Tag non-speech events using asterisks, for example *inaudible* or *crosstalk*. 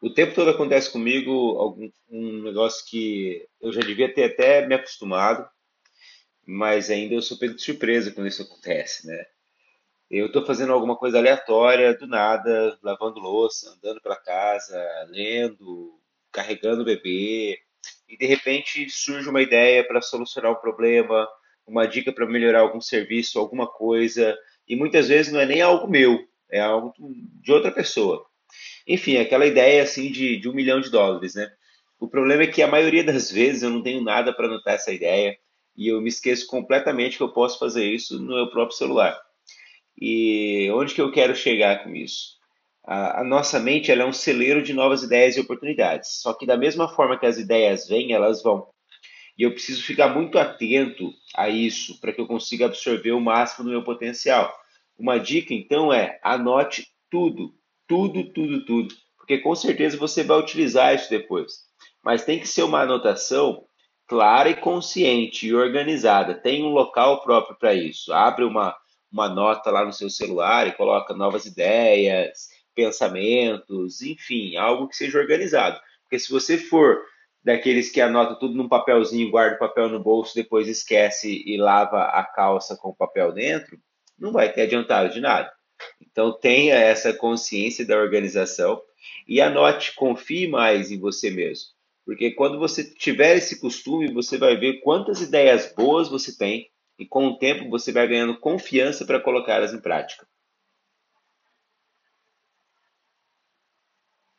o tempo todo acontece comigo algum, um negócio que eu já devia ter até me acostumado, mas ainda eu sou pego de surpresa quando isso acontece, né? Eu estou fazendo alguma coisa aleatória, do nada, lavando louça, andando pela casa, lendo, carregando o bebê, e de repente surge uma ideia para solucionar um problema, uma dica para melhorar algum serviço, alguma coisa, e muitas vezes não é nem algo meu, é algo de outra pessoa. Enfim, aquela ideia assim de, de um milhão de dólares, né? O problema é que a maioria das *laughs* vezes eu não tenho nada para anotar essa ideia e eu me esqueço completamente que eu posso fazer isso no meu próprio celular. E onde que eu quero chegar com isso? A, a nossa mente é um celeiro de novas ideias e oportunidades. Só que da mesma forma que as ideias vêm, elas vão. E eu preciso ficar muito atento a isso para que eu consiga absorver o máximo do meu potencial. Uma dica então é anote tudo, tudo, tudo, tudo, porque com certeza você vai utilizar isso depois. Mas tem que ser uma anotação clara e consciente e organizada. Tem um local próprio para isso. Abre uma, uma nota lá no seu celular e coloca novas ideias, pensamentos, enfim, algo que seja organizado. Porque se você for daqueles que anota tudo num papelzinho, guarda o papel no bolso, depois esquece e lava a calça com o papel dentro, não vai ter adiantado de nada. Então tenha essa consciência da organização e anote, confie mais em você mesmo. Porque quando você tiver esse costume, você vai ver quantas ideias boas você tem e com o tempo você vai ganhando confiança para colocá-las em prática.